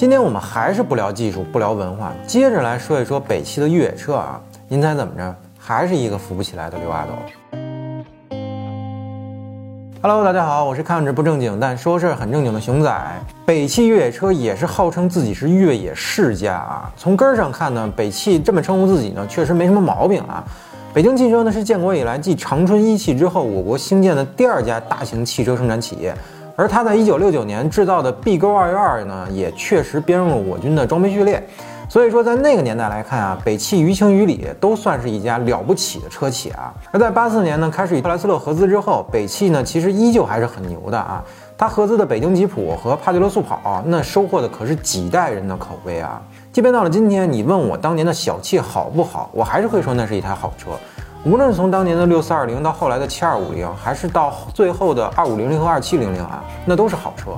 今天我们还是不聊技术，不聊文化，接着来说一说北汽的越野车啊。您猜怎么着？还是一个扶不起来的刘阿斗。Hello，大家好，我是看着不正经但说事儿很正经的熊仔。北汽越野车也是号称自己是越野世家啊。从根儿上看呢，北汽这么称呼自己呢，确实没什么毛病啊。北京汽车呢是建国以来继长春一汽之后，我国兴建的第二家大型汽车生产企业。而它在一九六九年制造的 B 勾二幺二呢，也确实编入了我军的装备序列。所以说，在那个年代来看啊，北汽于情于理都算是一家了不起的车企啊。而在八四年呢，开始与克莱斯勒合资之后，北汽呢其实依旧还是很牛的啊。它合资的北京吉普和帕杰罗速跑，那收获的可是几代人的口碑啊。即便到了今天，你问我当年的小汽好不好，我还是会说那是一台好车。无论从当年的六四二零到后来的七二五零，还是到最后的二五零零和二七零零啊，那都是好车。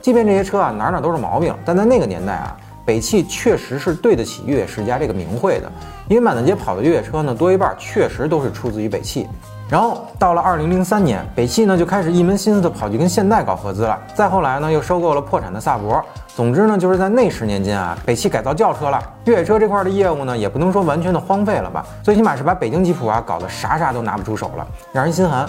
即便这些车啊哪哪都是毛病，但在那个年代啊，北汽确实是对得起越野世家这个名讳的。因为满大街跑的越野车呢，多一半确实都是出自于北汽。然后到了二零零三年，北汽呢就开始一门心思的跑去跟现代搞合资了。再后来呢，又收购了破产的萨博。总之呢，就是在那十年间啊，北汽改造轿车了，越野车这块的业务呢，也不能说完全的荒废了吧，最起码是把北京吉普啊搞得啥啥都拿不出手了，让人心寒。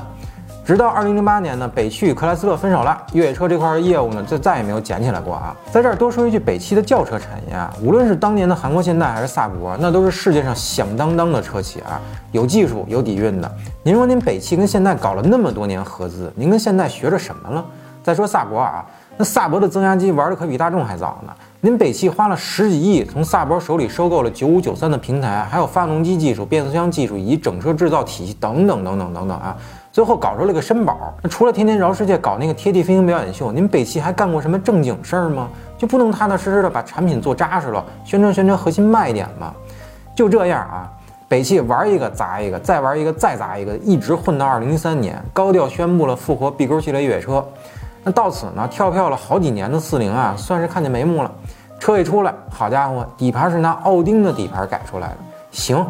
直到二零零八年呢，北汽与克莱斯勒分手了，越野车这块的业务呢，就再也没有捡起来过啊。在这儿多说一句，北汽的轿车产业啊，无论是当年的韩国现代还是萨博，那都是世界上响当当的车企啊，有技术有底蕴的。您说您北汽跟现代搞了那么多年合资，您跟现代学着什么了？再说萨博啊。那萨博的增压机玩的可比大众还早呢。您北汽花了十几亿从萨博手里收购了九五九三的平台，还有发动机技术、变速箱技术以及整车制造体系等等等等等等啊，最后搞出了个绅宝。那除了天天绕世界搞那个贴地飞行表演秀，您北汽还干过什么正经事儿吗？就不能踏踏实实的把产品做扎实了，宣传宣传核心卖点吗？就这样啊，北汽玩一个砸一个，再玩一个再砸一个，一直混到二零一三年，高调宣布了复活 B 勾系列越野车。那到此呢，跳票了好几年的四零啊，算是看见眉目了。车一出来，好家伙，底盘是拿奥丁的底盘改出来的。行，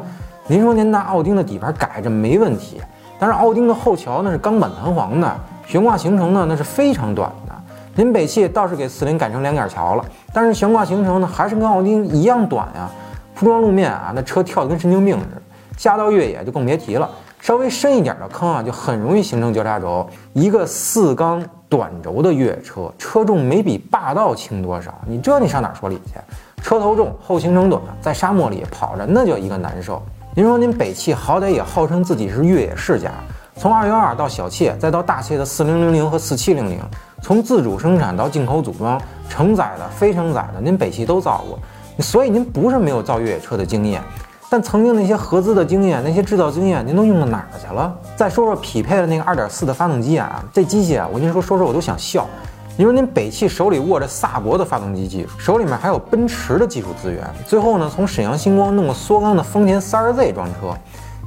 您说您拿奥丁的底盘改这没问题，但是奥丁的后桥那是钢板弹簧的，悬挂行程呢那是非常短的。您北汽倒是给四零改成两杆桥了，但是悬挂行程呢还是跟奥丁一样短呀。铺装路面啊，那车跳得跟神经病似的。下到越野就更别提了。稍微深一点的坑啊，就很容易形成交叉轴。一个四缸短轴的越野车，车重没比霸道轻多少，你这你上哪说理去？车头重，后行程短，在沙漠里跑着那叫一个难受。您说您北汽好歹也号称自己是越野世家，从二幺二到小切，再到大切的四零零零和四七零零，从自主生产到进口组装，承载的、非承载的，您北汽都造过，所以您不是没有造越野车的经验。但曾经那些合资的经验，那些制造经验，您都用到哪儿去了？再说说匹配的那个二点四的发动机啊，这机器啊，我跟您说，说说我都想笑。你说您北汽手里握着萨博的发动机技术，手里面还有奔驰的技术资源，最后呢，从沈阳星光弄个缩缸的丰田 3Z 装车，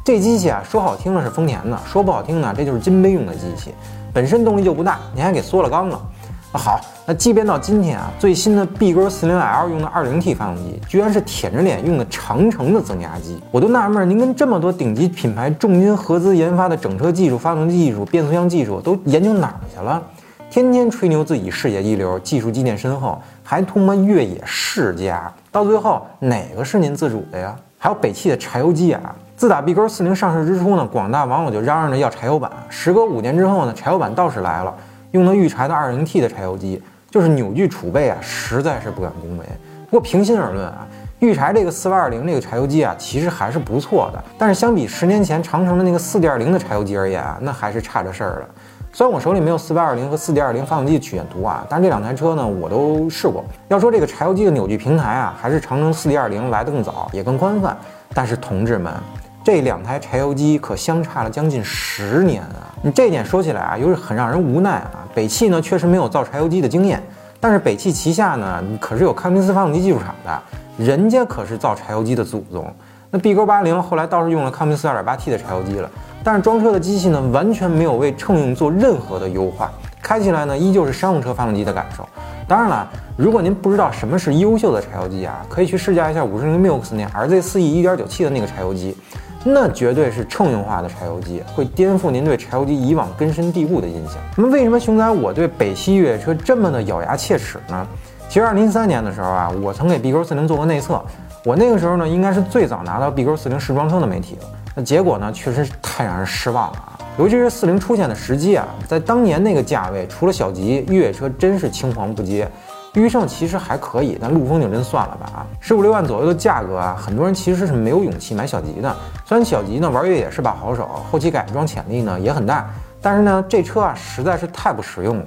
这机器啊，说好听了是丰田的，说不好听呢，这就是金杯用的机器，本身动力就不大，您还给缩了缸了。好，那即便到今天啊，最新的 B 勾 40L 用的 2.0T 发动机，居然是舔着脸用的长城的增压机，我都纳闷，您跟这么多顶级品牌重金合资研发的整车技术、发动机技术、变速箱技术都研究哪儿去了？天天吹牛自己世界一流，技术积淀深厚，还他妈越野世家，到最后哪个是您自主的呀？还有北汽的柴油机啊，自打 B 勾40上市之初呢，广大网友就嚷嚷着要柴油版，时隔五年之后呢，柴油版倒是来了。用的玉柴的 2.0T 的柴油机，就是扭矩储备啊，实在是不敢恭维。不过平心而论啊，玉柴这个4820这个柴油机啊，其实还是不错的。但是相比十年前长城的那个4.0的柴油机而言啊，那还是差着事儿了。虽然我手里没有4820和4.20发动机曲线图啊，但是这两台车呢，我都试过。要说这个柴油机的扭矩平台啊，还是长城4.20来得更早，也更宽泛。但是同志们。这两台柴油机可相差了将近十年啊！你这点说起来啊，又是很让人无奈啊。北汽呢确实没有造柴油机的经验，但是北汽旗下呢可是有康明斯发动机技术厂的，人家可是造柴油机的祖宗。那 B 勾八零后来倒是用了康明斯 2.8T 的柴油机了，但是装车的机器呢完全没有为乘用做任何的优化，开起来呢依旧是商用车发动机的感受。当然了，如果您不知道什么是优秀的柴油机啊，可以去试驾一下五十铃 MILX 那 RZ4E 1.9T 的那个柴油机。那绝对是乘用化的柴油机，会颠覆您对柴油机以往根深蒂固的印象。那么，为什么熊仔我对北汽越野车这么的咬牙切齿呢？其实二零一三年的时候啊，我曾给 B 勾四零做过内测，我那个时候呢，应该是最早拿到 B 勾四零试装车的媒体了。那结果呢，确实太让人失望了啊！尤其是四零出现的时机啊，在当年那个价位，除了小吉，越野车真是青黄不接。驭胜其实还可以，但陆风就真算了吧啊！十五六万左右的价格啊，很多人其实是没有勇气买小吉的。虽然小吉呢玩越野是把好手，后期改装潜力呢也很大，但是呢这车啊实在是太不实用了。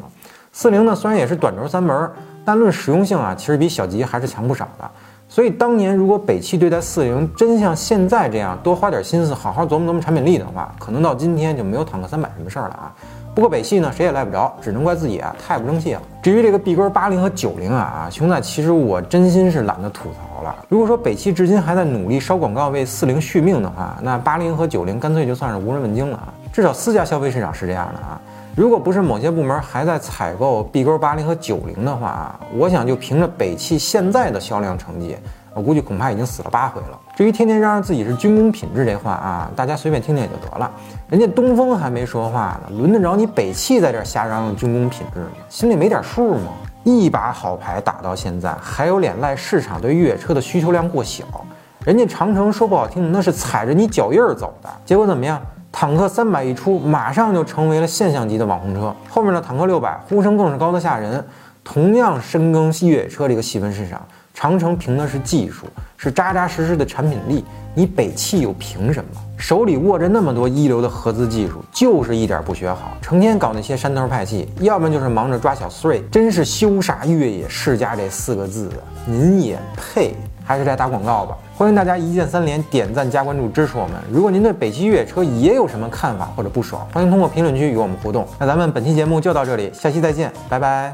四零呢虽然也是短轴三门，但论实用性啊，其实比小吉还是强不少的。所以当年如果北汽对待四零真像现在这样多花点心思，好好琢磨琢磨产品力的话，可能到今天就没有坦克三百什么事儿了啊！不过北汽呢，谁也赖不着，只能怪自己啊，太不争气了。至于这个 B 勾八零和九零啊啊，熊仔其实我真心是懒得吐槽了。如果说北汽至今还在努力烧广告为四零续命的话，那八零和九零干脆就算是无人问津了啊。至少私家消费市场是这样的啊。如果不是某些部门还在采购 B 勾八零和九零的话啊，我想就凭着北汽现在的销量成绩。我估计恐怕已经死了八回了。至于天天嚷嚷自己是军工品质这话啊，大家随便听听也就得了。人家东风还没说话呢，轮得着你北汽在这瞎嚷嚷军工品质吗？心里没点数吗？一把好牌打到现在，还有脸赖市场对越野车的需求量过小？人家长城说不好听，那是踩着你脚印儿走的。结果怎么样？坦克三百一出，马上就成为了现象级的网红车。后面的坦克六百呼声更是高得吓人，同样深耕越野车这个细分市场。长城凭的是技术，是扎扎实实的产品力。你北汽又凭什么？手里握着那么多一流的合资技术，就是一点不学好，成天搞那些山头派系，要不然就是忙着抓小碎真是羞煞越野世家这四个字啊！您也配？还是来打广告吧？欢迎大家一键三连，点赞加关注支持我们。如果您对北汽越野车也有什么看法或者不爽，欢迎通过评论区与我们互动。那咱们本期节目就到这里，下期再见，拜拜。